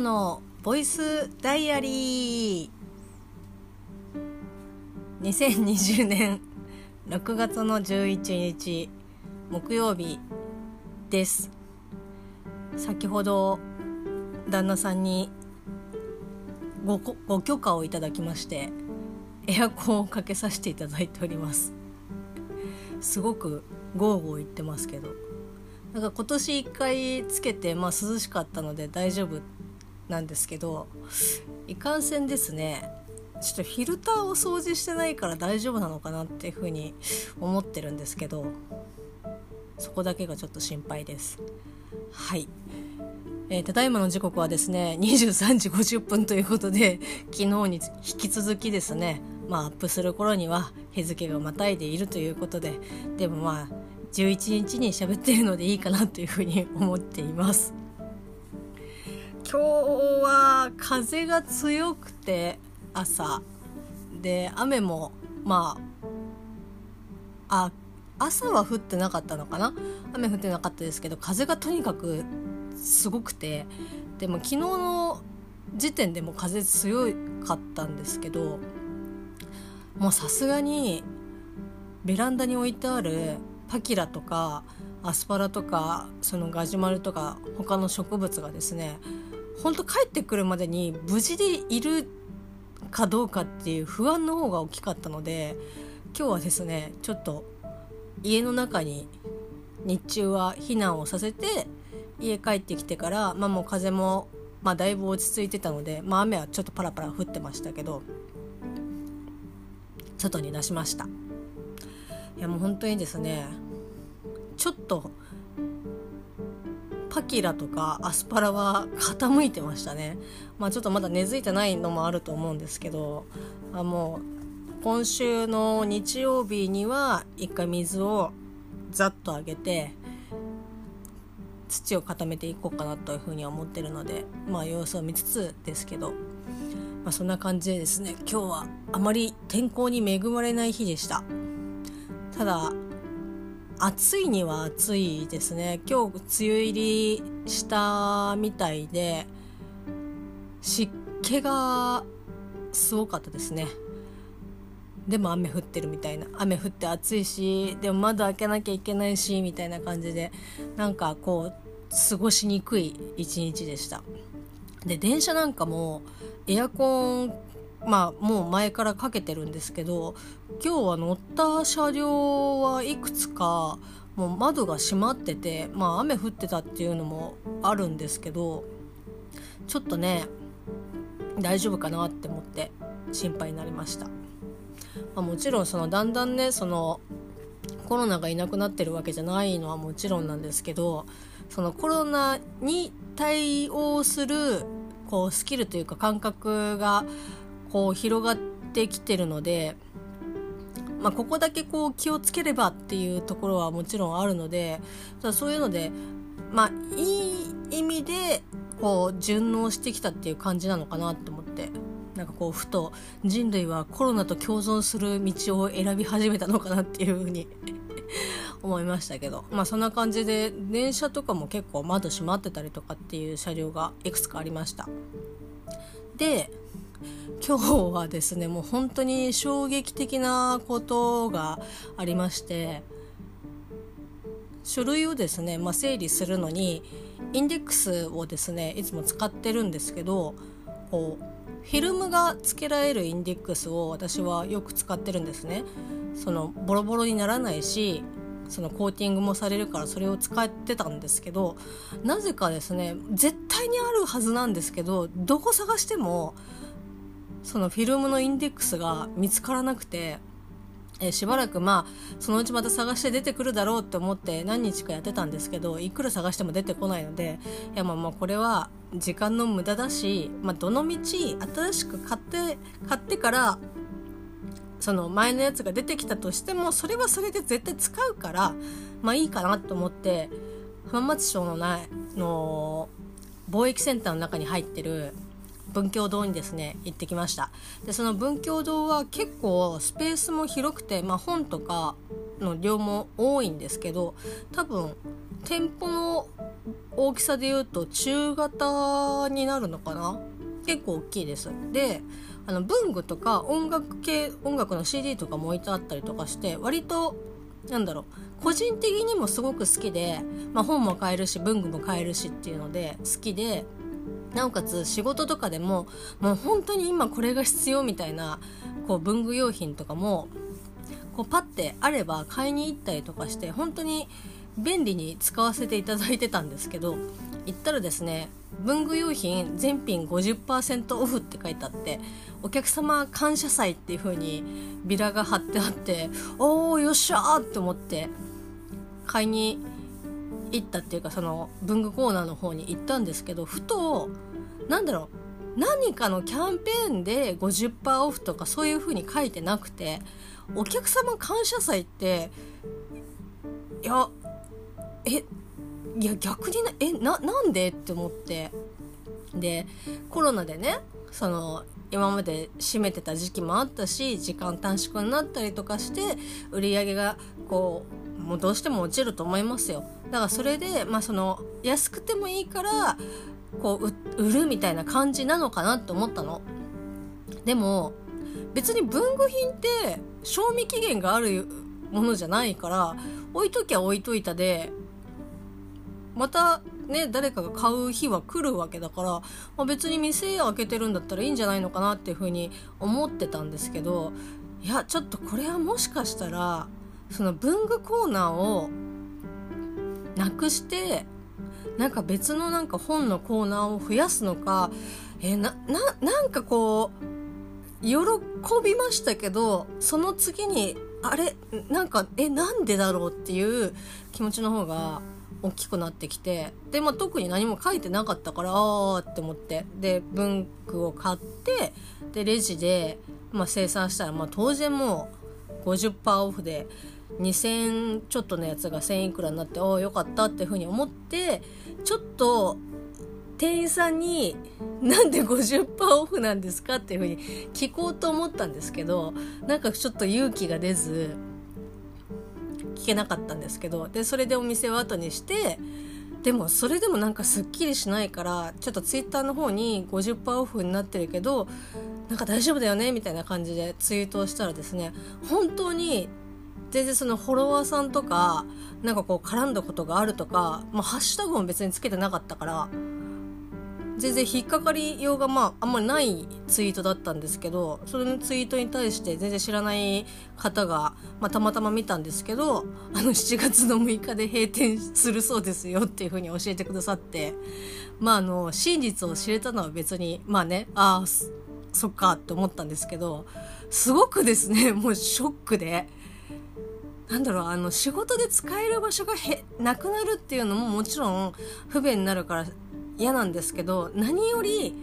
のボイスダイアリー。2020年6月の11日木曜日です。先ほど旦那さんにごご許可をいただきましてエアコンをかけさせていただいております。すごくゴーゴー言ってますけど。なんか今年1回つけて、まあ、涼しかったので大丈夫ってなんですけどいかんせんですねちょっとフィルターを掃除してないから大丈夫なのかなっていうふうに思ってるんですけどそこだけがちょっと心配です。はい、えー、ただいまの時刻はですね23時50分ということで昨日に引き続きですねまあアップする頃には日付がまたいでいるということででもまあ11日に喋っているのでいいかなというふうに思っています。今日は風が強くて朝。で雨もまあ朝は降ってなかったのかな？雨降ってなかったですけど風がとにかくすごくて。でも昨日の時点でも風強かったんですけどもうさすがにベランダに置いてあるパキラとかアスパラとかそのガジュマルとか他の植物がですねほんと帰ってくるまでに無事でいるかどうかっていう不安の方が大きかったので今日はですねちょっと家の中に日中は避難をさせて家帰ってきてから、まあ、もう風も、まあ、だいぶ落ち着いてたので、まあ、雨はちょっとパラパラ降ってましたけど外に出しました。いやもう本当にですねちょっとパキラとかアスパラは傾いてましたね。まあちょっとまだ根付いてないのもあると思うんですけどあもう今週の日曜日には一回水をざっと上げて土を固めていこうかなというふうに思ってるのでまあ様子を見つつですけど、まあ、そんな感じでですね今日はあまり天候に恵まれない日でした。ただ暑いには暑いですね。今日梅雨入りしたみたいで湿気がすごかったですね。でも雨降ってるみたいな。雨降って暑いしでも窓開けなきゃいけないしみたいな感じでなんかこう過ごしにくい一日でした。で電車なんかもエアコンまあもう前からかけてるんですけど今日は乗った車両はいくつかもう窓が閉まっててまあ雨降ってたっていうのもあるんですけどちょっとね大丈夫かなって思って心配になりました、まあ、もちろんそのだんだんねそのコロナがいなくなってるわけじゃないのはもちろんなんですけどそのコロナに対応するこうスキルというか感覚がこう広がってきてるので、まあ、ここだけこう気をつければっていうところはもちろんあるのでそういうので、まあ、いい意味でこう順応してきたっていう感じなのかなって思ってなんかこうふと人類はコロナと共存する道を選び始めたのかなっていうふうに 思いましたけどまあそんな感じで電車とかも結構窓閉まってたりとかっていう車両がいくつかありました。で今日はですねもう本当に衝撃的なことがありまして書類をですね、まあ、整理するのにインデックスをですねいつも使ってるんですけどこうフィルムが付けられるインデックスを私はよく使ってるんですね。そのボロボロにならないしそのコーティングもされるからそれを使ってたんですけどなぜかですね絶対にあるはずなんですけどどこ探してもそのフィルムのインデックスが見つからなくて、えしばらくまあそのうちまた探して出てくるだろうって思って何日かやってたんですけどいくら探しても出てこないのでいやまあまあこれは時間の無駄だし、まあ、どのみち新しく買って買ってからその前のやつが出てきたとしてもそれはそれで絶対使うからまあいいかなと思って浜松町のないの貿易センターの中に入ってる文教堂にですね行ってきました。でその文教堂は結構スペースも広くて、まあ、本とかの量も多いんですけど多分店舗の大きさで言うと中型になるのかな？結構大きいです。であの文具とか音楽系音楽の CD とかも置いてあったりとかして割となんだろう個人的にもすごく好きで、まあ、本も買えるし文具も買えるしっていうので好きでなおかつ仕事とかでももう本当に今これが必要みたいなこう文具用品とかもこうパッてあれば買いに行ったりとかして本当に便利に使わせていただいてたんですけど行ったらですね文具用品全品50%オフって書いてあってお客様感謝祭っていう風にビラが貼ってあっておーよっしゃーって思って買いに行行ったっていうかその文具コーナーの方に行ったんですけどふとなんだろう何かのキャンペーンで50%オフとかそういう風に書いてなくてお客様感謝祭っていやえいや逆になえななんでって思ってでコロナでねその今まで閉めてた時期もあったし時間短縮になったりとかして売り上げがこうもうどうしても落ちると思いますよ。だからそれで、まあ、その安くてもいいからこう売るみたいな感じなのかなって思ったの。でも別に文具品って賞味期限があるものじゃないから置いときゃ置いといたでまたね誰かが買う日は来るわけだから、まあ、別に店開けてるんだったらいいんじゃないのかなっていうふうに思ってたんですけどいやちょっとこれはもしかしたらその文具コーナーをなくしてなんか別のなんか本のコーナーを増やすのかえなななんかこう喜びましたけどその次にあれなんかえなんでだろうっていう気持ちの方が大きくなってきてで、まあ、特に何も書いてなかったからああって思ってで文具を買ってでレジで、まあ、生産したら、まあ、当然もう50%オフで2000ちょっとのやつが1000いくらになっておおよかったっていうふうに思ってちょっと店員さんに「なんで50%オフなんですか?」っていうふうに聞こうと思ったんですけどなんかちょっと勇気が出ず聞けなかったんですけどでそれでお店を後にしてでもそれでもなんかすっきりしないからちょっとツイッターの方に50%オフになってるけどなんか大丈夫だよねみたいな感じでツイートをしたらですね本当に全然そのフォロワーさんとかなんかこう絡んだことがあるとか、まあ、ハッシュタグも別につけてなかったから全然引っかかりようがまああんまりないツイートだったんですけどそれのツイートに対して全然知らない方が、まあ、たまたま見たんですけどあの7月の6日で閉店するそうですよっていうふうに教えてくださってまああの真実を知れたのは別にまあねああそっかって思ったんですけどすごくですねもうショックで。なんだろうあの仕事で使える場所がへなくなるっていうのももちろん不便になるから嫌なんですけど何より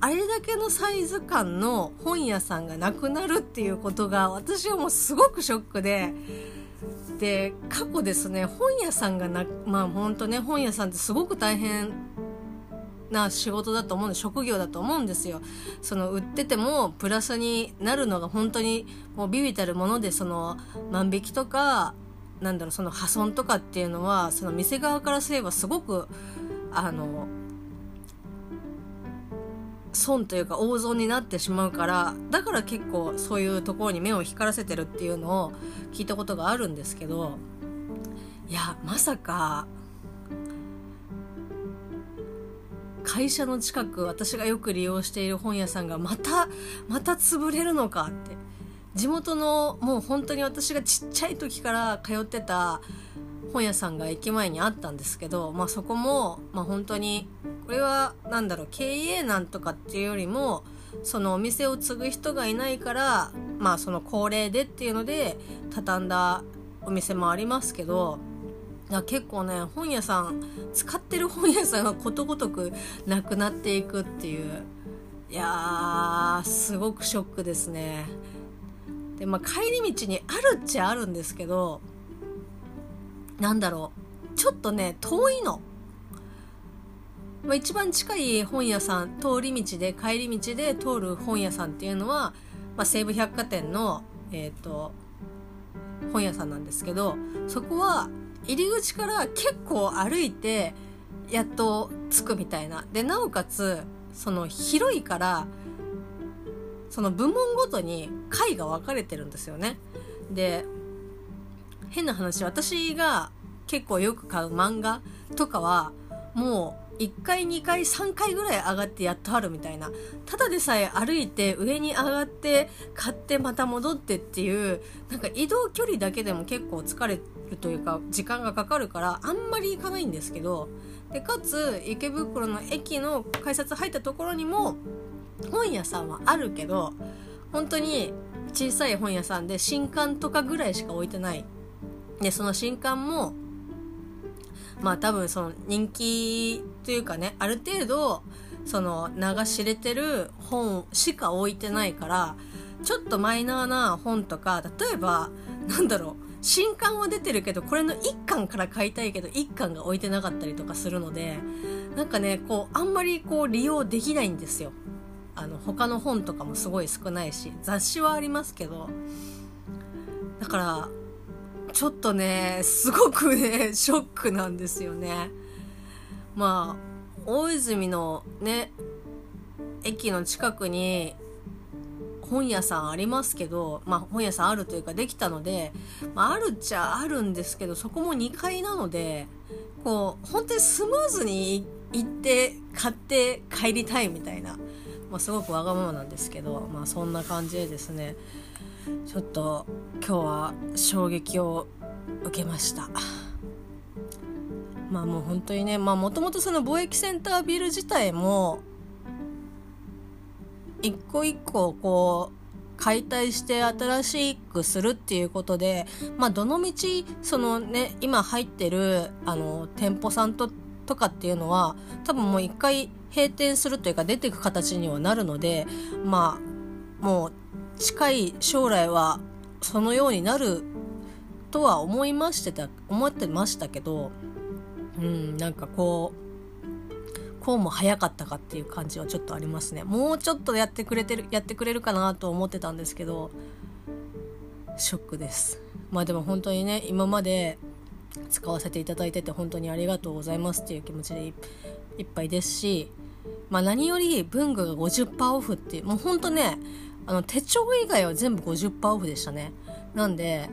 あれだけのサイズ感の本屋さんがなくなるっていうことが私はもうすごくショックでで過去ですね本屋さんがなまあ本当ね本屋さんってすごく大変な仕事だと思うんで職業だと思うんですよ。その売っててもプラスになるのが本当にもうビビたるものでその万引きとかなんだろうその破損とかっていうのはその店側からすればすごくあの損というか大損になってしまうからだから結構そういうところに目を光らせてるっていうのを聞いたことがあるんですけどいやまさか会社の近く私がよく利用している本屋さんがまたまた潰れるのかって。地元のもう本当に私がちっちゃい時から通ってた本屋さんが駅前にあったんですけど、まあ、そこも、まあ、本当にこれは何だろう経営なんとかっていうよりもそのお店を継ぐ人がいないからまあその高齢でっていうので畳んだお店もありますけど結構ね本屋さん使ってる本屋さんがことごとくなくなっていくっていう。いやーすごくショックですね。でまあ帰り道にあるっちゃあるんですけどなんだろう。ちょっとね遠いの、まあ、一番近い本屋さん通り道で帰り道で通る本屋さんっていうのは、まあ、西武百貨店のえっ、ー、と本屋さんなんですけどそこは入り口から結構歩いてやっと着くみたいな。でなおかつその広いからその部門ごとに回が分かれてるんですよね。で変な話私が結構よく買う漫画とかはもう1回2回3回ぐらい上がってやっとあるみたいな。ただでさえ歩いて上に上がって買ってまた戻ってっていうなんか移動距離だけでも結構疲れるというか時間がかかるからあんまり行かないんですけどでかつ池袋の駅の改札入ったところにも本屋さんはあるけど本当に小さい本屋さんで新刊とかぐらいしか置いてない。でその新刊もまあ多分その人気というかねある程度その名が知れてる本しか置いてないからちょっとマイナーな本とか例えばなんだろう新刊は出てるけどこれの1巻から買いたいけど1巻が置いてなかったりとかするのでなんかねこうあんまりこう利用できないんですよ。あの他の本とかもすごい少ないし雑誌はありますけどだからちょっとねすごくね ショックなんですよね。まあ大泉のね駅の近くに本屋さんありますけど、まあ、本屋さんあるというかできたので、まあ、あるっちゃあるんですけどそこも2階なのでこう本当にスムーズに行って買って帰りたいみたいな、まあ、すごくわがままなんですけど、まあ、そんな感じでですねちょっと今日は衝撃を受けました。まあもう本当にねまあもともとその貿易センタービル自体も一個一個こう解体して新しくするっていうことで、まあ、どのみちそのね今入ってるあの店舗さんととかっていうのは多分もう一回閉店するというか出ていく形にはなるのでまあもう近い将来はそのようになるとは思いましてた思ってましたけどうんなんかこうこうも早かったかっていう感じはちょっとありますね。もうちょっとやってくれてるやってくれるかなと思ってたんですけどショックです。まあでも本当にね今まで使わせていただいてて本当にありがとうございますっていう気持ちでいっぱいですしまあ何より文具が50%オフっていうもう本当ねあの手帳以外は全部50%オフでしたね。なんで、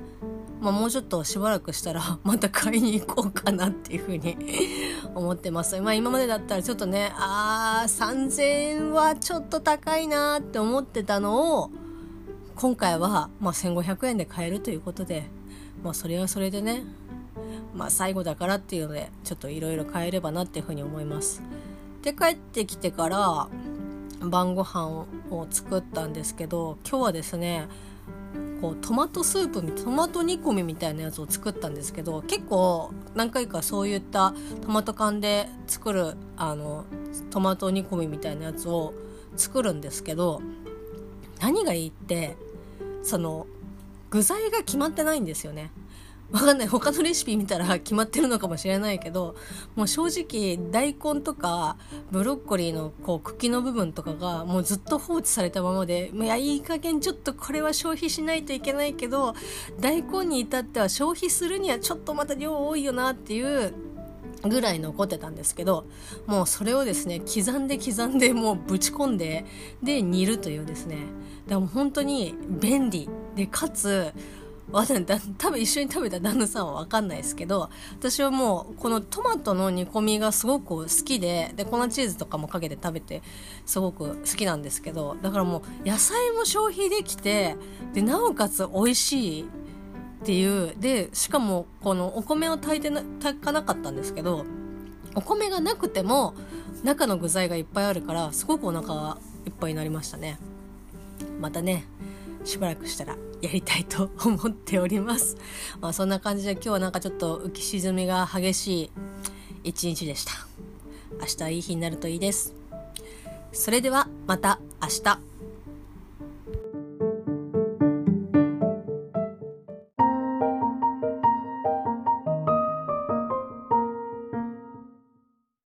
まあ、もうちょっとしばらくしたら また買いに行こうかなっていうふうに 思ってます。まあ今までだったらちょっとねあー3000円はちょっと高いなって思ってたのを今回は、まあ、1500円で買えるということで、まあ、それはそれでね、まあ、最後だからっていうのでちょっといろいろ買えればなっていうふうに思います。で帰ってきてから晩ご飯を作ったんですけど今日はですねこうトマトスープトマト煮込みみたいなやつを作ったんですけど結構何回かそういったトマト缶で作るあのトマト煮込みみたいなやつを作るんですけど何がいいってその具材が決まってないんですよね。わかんない。他のレシピ見たら決まってるのかもしれないけどもう正直大根とかブロッコリーのこう茎の部分とかがもうずっと放置されたままでいやいい加減ちょっとこれは消費しないといけないけど大根に至っては消費するにはちょっとまた量多いよなっていうぐらい残ってたんですけどもうそれをですね刻んで刻んでもうぶち込んでで煮るというですね。でも本当に便利。でかつ多分一緒に食べた旦那さんは分かんないですけど私はもうこのトマトの煮込みがすごく好きでで粉チーズとかもかけて食べてすごく好きなんですけどだからもう野菜も消費できてでなおかつ美味しいっていうでしかもこのお米を炊いてな炊かなかったんですけどお米がなくても中の具材がいっぱいあるからすごくお腹がいっぱいになりましたね。またね。しばらくしたらやりたいと思っております。まあ、そんな感じで今日はなんかちょっと浮き沈みが激しい一日でした。明日はいい日になるといいです。それではまた明日。